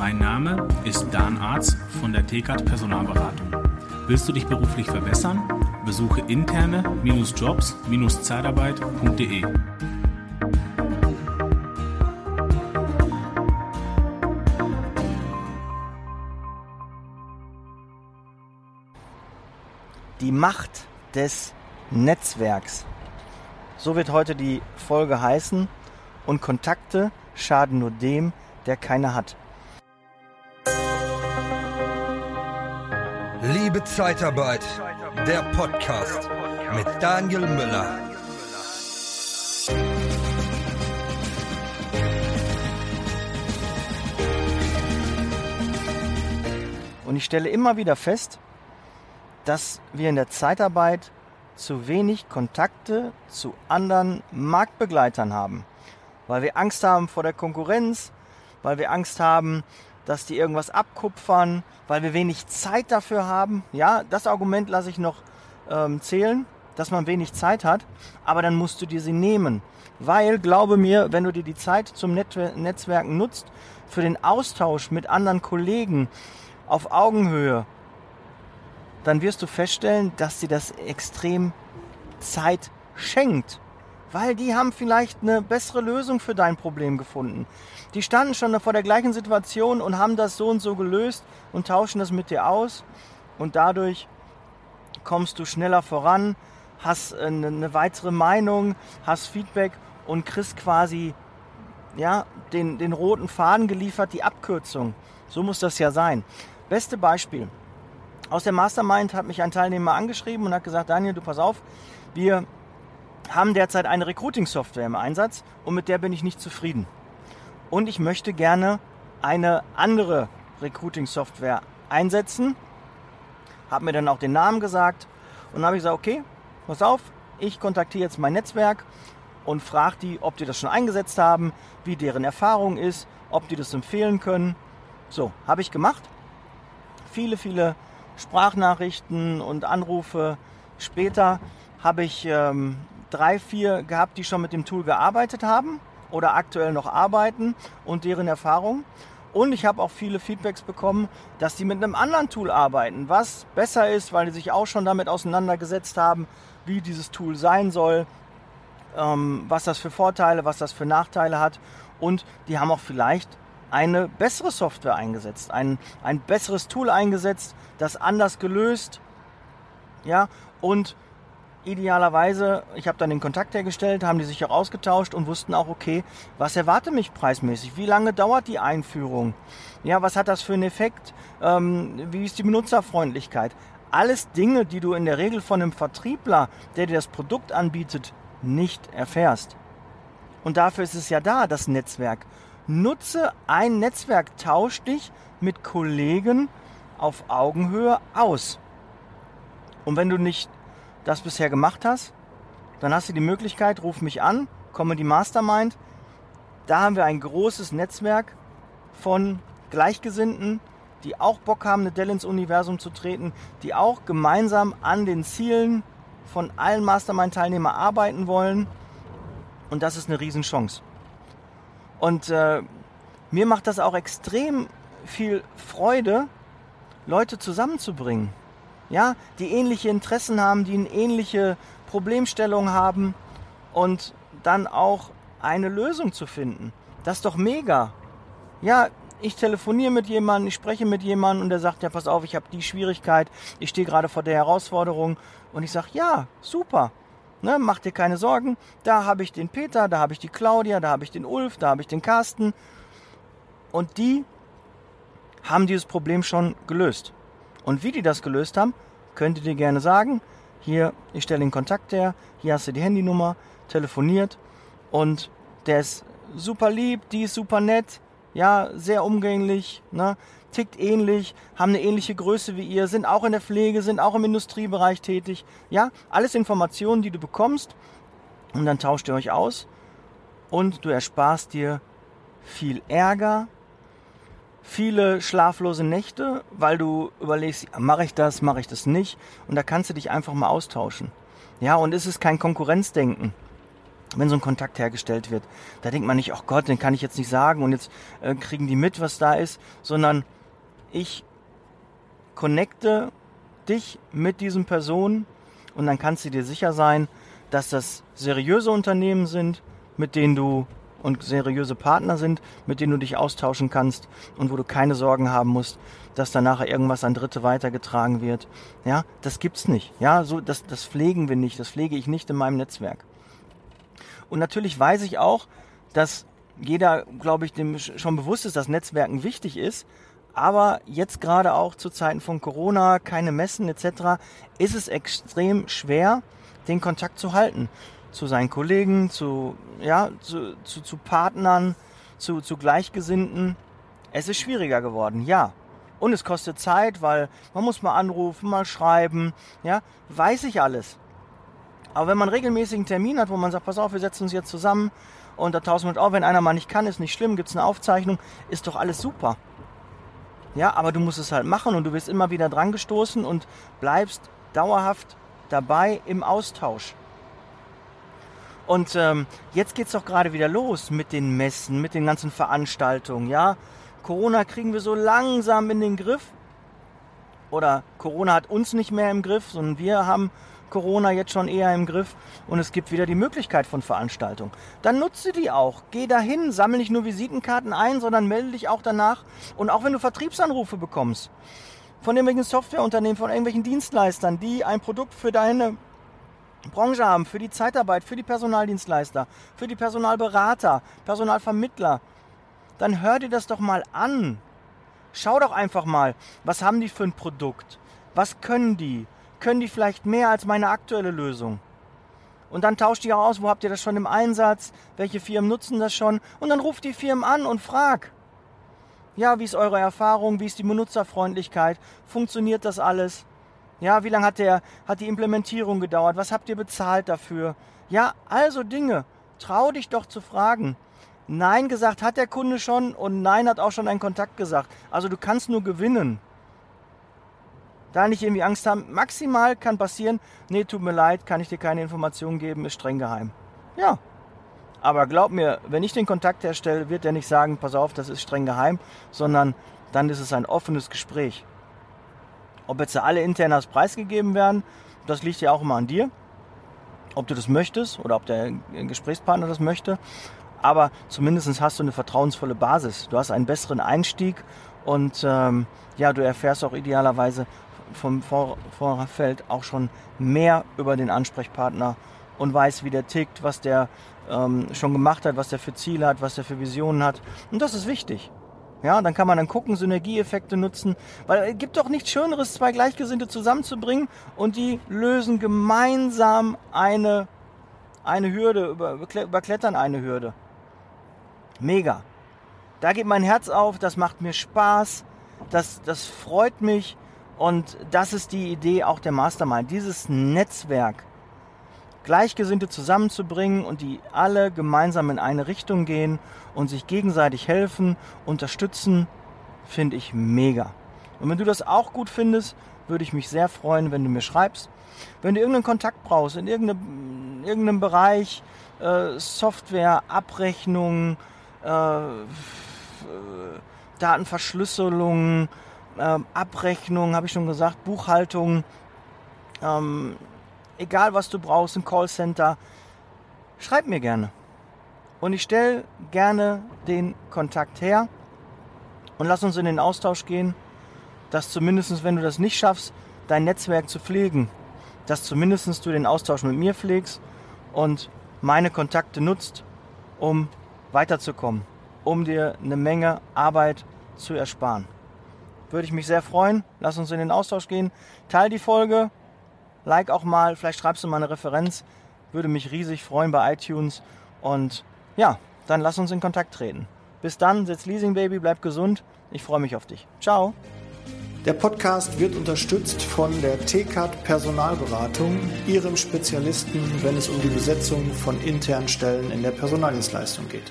Mein Name ist Dan Arz von der TKAT Personalberatung. Willst du dich beruflich verbessern? Besuche interne-jobs-zeitarbeit.de. Die Macht des Netzwerks. So wird heute die Folge heißen. Und Kontakte schaden nur dem, der keine hat. Liebe Zeitarbeit, der Podcast mit Daniel Müller. Und ich stelle immer wieder fest, dass wir in der Zeitarbeit zu wenig Kontakte zu anderen Marktbegleitern haben. Weil wir Angst haben vor der Konkurrenz, weil wir Angst haben, dass die irgendwas abkupfern, weil wir wenig Zeit dafür haben. Ja, das Argument lasse ich noch ähm, zählen, dass man wenig Zeit hat, aber dann musst du dir sie nehmen. Weil, glaube mir, wenn du dir die Zeit zum Net Netzwerken nutzt, für den Austausch mit anderen Kollegen auf Augenhöhe, dann wirst du feststellen, dass dir das extrem Zeit schenkt. Weil die haben vielleicht eine bessere Lösung für dein Problem gefunden. Die standen schon vor der gleichen Situation und haben das so und so gelöst und tauschen das mit dir aus. Und dadurch kommst du schneller voran, hast eine, eine weitere Meinung, hast Feedback und kriegst quasi ja, den, den roten Faden geliefert, die Abkürzung. So muss das ja sein. Beste Beispiel. Aus der Mastermind hat mich ein Teilnehmer angeschrieben und hat gesagt, Daniel, du pass auf, wir haben derzeit eine Recruiting-Software im Einsatz und mit der bin ich nicht zufrieden. Und ich möchte gerne eine andere Recruiting-Software einsetzen. Habe mir dann auch den Namen gesagt und habe ich gesagt, okay, pass auf, ich kontaktiere jetzt mein Netzwerk und frage die, ob die das schon eingesetzt haben, wie deren Erfahrung ist, ob die das empfehlen können. So, habe ich gemacht. Viele, viele Sprachnachrichten und Anrufe später habe ich ähm, drei, vier gehabt, die schon mit dem Tool gearbeitet haben oder aktuell noch arbeiten und deren Erfahrung. Und ich habe auch viele Feedbacks bekommen, dass die mit einem anderen Tool arbeiten, was besser ist, weil die sich auch schon damit auseinandergesetzt haben, wie dieses Tool sein soll, ähm, was das für Vorteile, was das für Nachteile hat. Und die haben auch vielleicht eine bessere Software eingesetzt, ein, ein besseres Tool eingesetzt, das anders gelöst. Ja, und idealerweise, ich habe dann den Kontakt hergestellt, haben die sich auch ausgetauscht und wussten auch, okay, was erwarte mich preismäßig? Wie lange dauert die Einführung? Ja, was hat das für einen Effekt? Ähm, wie ist die Benutzerfreundlichkeit? Alles Dinge, die du in der Regel von einem Vertriebler, der dir das Produkt anbietet, nicht erfährst. Und dafür ist es ja da, das Netzwerk. Nutze ein Netzwerk, tausch dich mit Kollegen auf Augenhöhe aus. Und wenn du nicht das bisher gemacht hast, dann hast du die Möglichkeit, ruf mich an, komme die Mastermind. Da haben wir ein großes Netzwerk von Gleichgesinnten, die auch Bock haben, eine Dell ins Universum zu treten, die auch gemeinsam an den Zielen von allen Mastermind-Teilnehmern arbeiten wollen. Und das ist eine Riesenchance. Und äh, mir macht das auch extrem viel Freude, Leute zusammenzubringen ja, die ähnliche Interessen haben, die eine ähnliche Problemstellung haben und dann auch eine Lösung zu finden. Das ist doch mega. Ja, ich telefoniere mit jemandem, ich spreche mit jemandem und der sagt, ja, pass auf, ich habe die Schwierigkeit, ich stehe gerade vor der Herausforderung und ich sage, ja, super. Ne, mach dir keine Sorgen, da habe ich den Peter, da habe ich die Claudia, da habe ich den Ulf, da habe ich den Carsten. Und die haben dieses Problem schon gelöst. Und wie die das gelöst haben, könnt ihr dir gerne sagen. Hier, ich stelle den Kontakt her, hier hast du die Handynummer, telefoniert. Und der ist super lieb, die ist super nett, ja, sehr umgänglich, ne? tickt ähnlich, haben eine ähnliche Größe wie ihr, sind auch in der Pflege, sind auch im Industriebereich tätig. Ja, alles Informationen, die du bekommst. Und dann tauscht ihr euch aus. Und du ersparst dir viel Ärger, viele schlaflose Nächte, weil du überlegst, mache ich das, mache ich das nicht. Und da kannst du dich einfach mal austauschen. Ja, und es ist kein Konkurrenzdenken. wenn so ein Kontakt hergestellt wird, da denkt man nicht, oh Gott, den kann ich jetzt nicht sagen und jetzt äh, kriegen die mit, was da ist, sondern ich connecte dich mit diesen Personen und dann kannst du dir sicher sein, dass das seriöse Unternehmen sind, mit denen du und seriöse Partner sind, mit denen du dich austauschen kannst und wo du keine Sorgen haben musst, dass danach irgendwas an Dritte weitergetragen wird. Ja, das gibt's nicht. Ja, so, das, das pflegen wir nicht. Das pflege ich nicht in meinem Netzwerk. Und natürlich weiß ich auch, dass jeder, glaube ich, dem schon bewusst ist, dass Netzwerken wichtig ist. Aber jetzt gerade auch zu Zeiten von Corona, keine Messen etc., ist es extrem schwer, den Kontakt zu halten zu seinen Kollegen, zu, ja, zu, zu, zu Partnern, zu, zu Gleichgesinnten. Es ist schwieriger geworden, ja. Und es kostet Zeit, weil man muss mal anrufen, mal schreiben, ja, weiß ich alles. Aber wenn man regelmäßig einen Termin hat, wo man sagt, pass auf, wir setzen uns jetzt zusammen und da tauschen wir uns auf, wenn einer mal nicht kann, ist nicht schlimm, gibt es eine Aufzeichnung, ist doch alles super. Ja, aber du musst es halt machen und du wirst immer wieder dran gestoßen und bleibst dauerhaft dabei im Austausch. Und ähm, jetzt es doch gerade wieder los mit den Messen, mit den ganzen Veranstaltungen, ja. Corona kriegen wir so langsam in den Griff. Oder Corona hat uns nicht mehr im Griff, sondern wir haben Corona jetzt schon eher im Griff und es gibt wieder die Möglichkeit von Veranstaltungen. Dann nutze die auch. Geh dahin, sammle nicht nur Visitenkarten ein, sondern melde dich auch danach. Und auch wenn du Vertriebsanrufe bekommst von irgendwelchen Softwareunternehmen, von irgendwelchen Dienstleistern, die ein Produkt für deine Branche haben, für die Zeitarbeit, für die Personaldienstleister, für die Personalberater, Personalvermittler, dann hör dir das doch mal an. Schau doch einfach mal, was haben die für ein Produkt? Was können die? Können die vielleicht mehr als meine aktuelle Lösung? Und dann tauscht die aus, wo habt ihr das schon im Einsatz? Welche Firmen nutzen das schon? Und dann ruft die Firmen an und frag. Ja, wie ist eure Erfahrung? Wie ist die Benutzerfreundlichkeit? Funktioniert das alles? Ja, wie lange hat, der, hat die Implementierung gedauert? Was habt ihr bezahlt dafür? Ja, also Dinge. Trau dich doch zu fragen. Nein gesagt hat der Kunde schon und Nein hat auch schon ein Kontakt gesagt. Also du kannst nur gewinnen. Da nicht irgendwie Angst haben. Maximal kann passieren, nee, tut mir leid, kann ich dir keine Informationen geben, ist streng geheim. Ja. Aber glaub mir, wenn ich den Kontakt herstelle, wird er nicht sagen, pass auf, das ist streng geheim, sondern dann ist es ein offenes Gespräch. Ob jetzt alle Internas preisgegeben werden, das liegt ja auch immer an dir. Ob du das möchtest oder ob der Gesprächspartner das möchte. Aber zumindest hast du eine vertrauensvolle Basis. Du hast einen besseren Einstieg und ähm, ja, du erfährst auch idealerweise vom Vor Vorfeld auch schon mehr über den Ansprechpartner und weißt, wie der tickt, was der ähm, schon gemacht hat, was der für Ziele hat, was der für Visionen hat. Und das ist wichtig. Ja, dann kann man dann gucken, Synergieeffekte nutzen, weil es gibt doch nichts Schöneres, zwei Gleichgesinnte zusammenzubringen und die lösen gemeinsam eine, eine Hürde, über, überklettern eine Hürde. Mega. Da geht mein Herz auf, das macht mir Spaß, das, das freut mich und das ist die Idee auch der Mastermind, dieses Netzwerk Gleichgesinnte zusammenzubringen und die alle gemeinsam in eine Richtung gehen und sich gegenseitig helfen, unterstützen, finde ich mega. Und wenn du das auch gut findest, würde ich mich sehr freuen, wenn du mir schreibst. Wenn du irgendeinen Kontakt brauchst, in irgendeinem, irgendeinem Bereich, äh, Software, Abrechnung, äh, Datenverschlüsselung, äh, Abrechnung, habe ich schon gesagt, Buchhaltung, ähm, egal was du brauchst, ein Callcenter, schreib mir gerne. Und ich stelle gerne den Kontakt her und lass uns in den Austausch gehen, dass zumindest, wenn du das nicht schaffst, dein Netzwerk zu pflegen, dass zumindest du den Austausch mit mir pflegst und meine Kontakte nutzt, um weiterzukommen, um dir eine Menge Arbeit zu ersparen. Würde ich mich sehr freuen. Lass uns in den Austausch gehen. Teil die Folge, like auch mal, vielleicht schreibst du mal eine Referenz. Würde mich riesig freuen bei iTunes. Und ja, dann lass uns in Kontakt treten. Bis dann, sitz Leasing Baby, bleib gesund. Ich freue mich auf dich. Ciao. Der Podcast wird unterstützt von der TCAT Personalberatung, ihrem Spezialisten, wenn es um die Besetzung von internen Stellen in der Personaldienstleistung geht.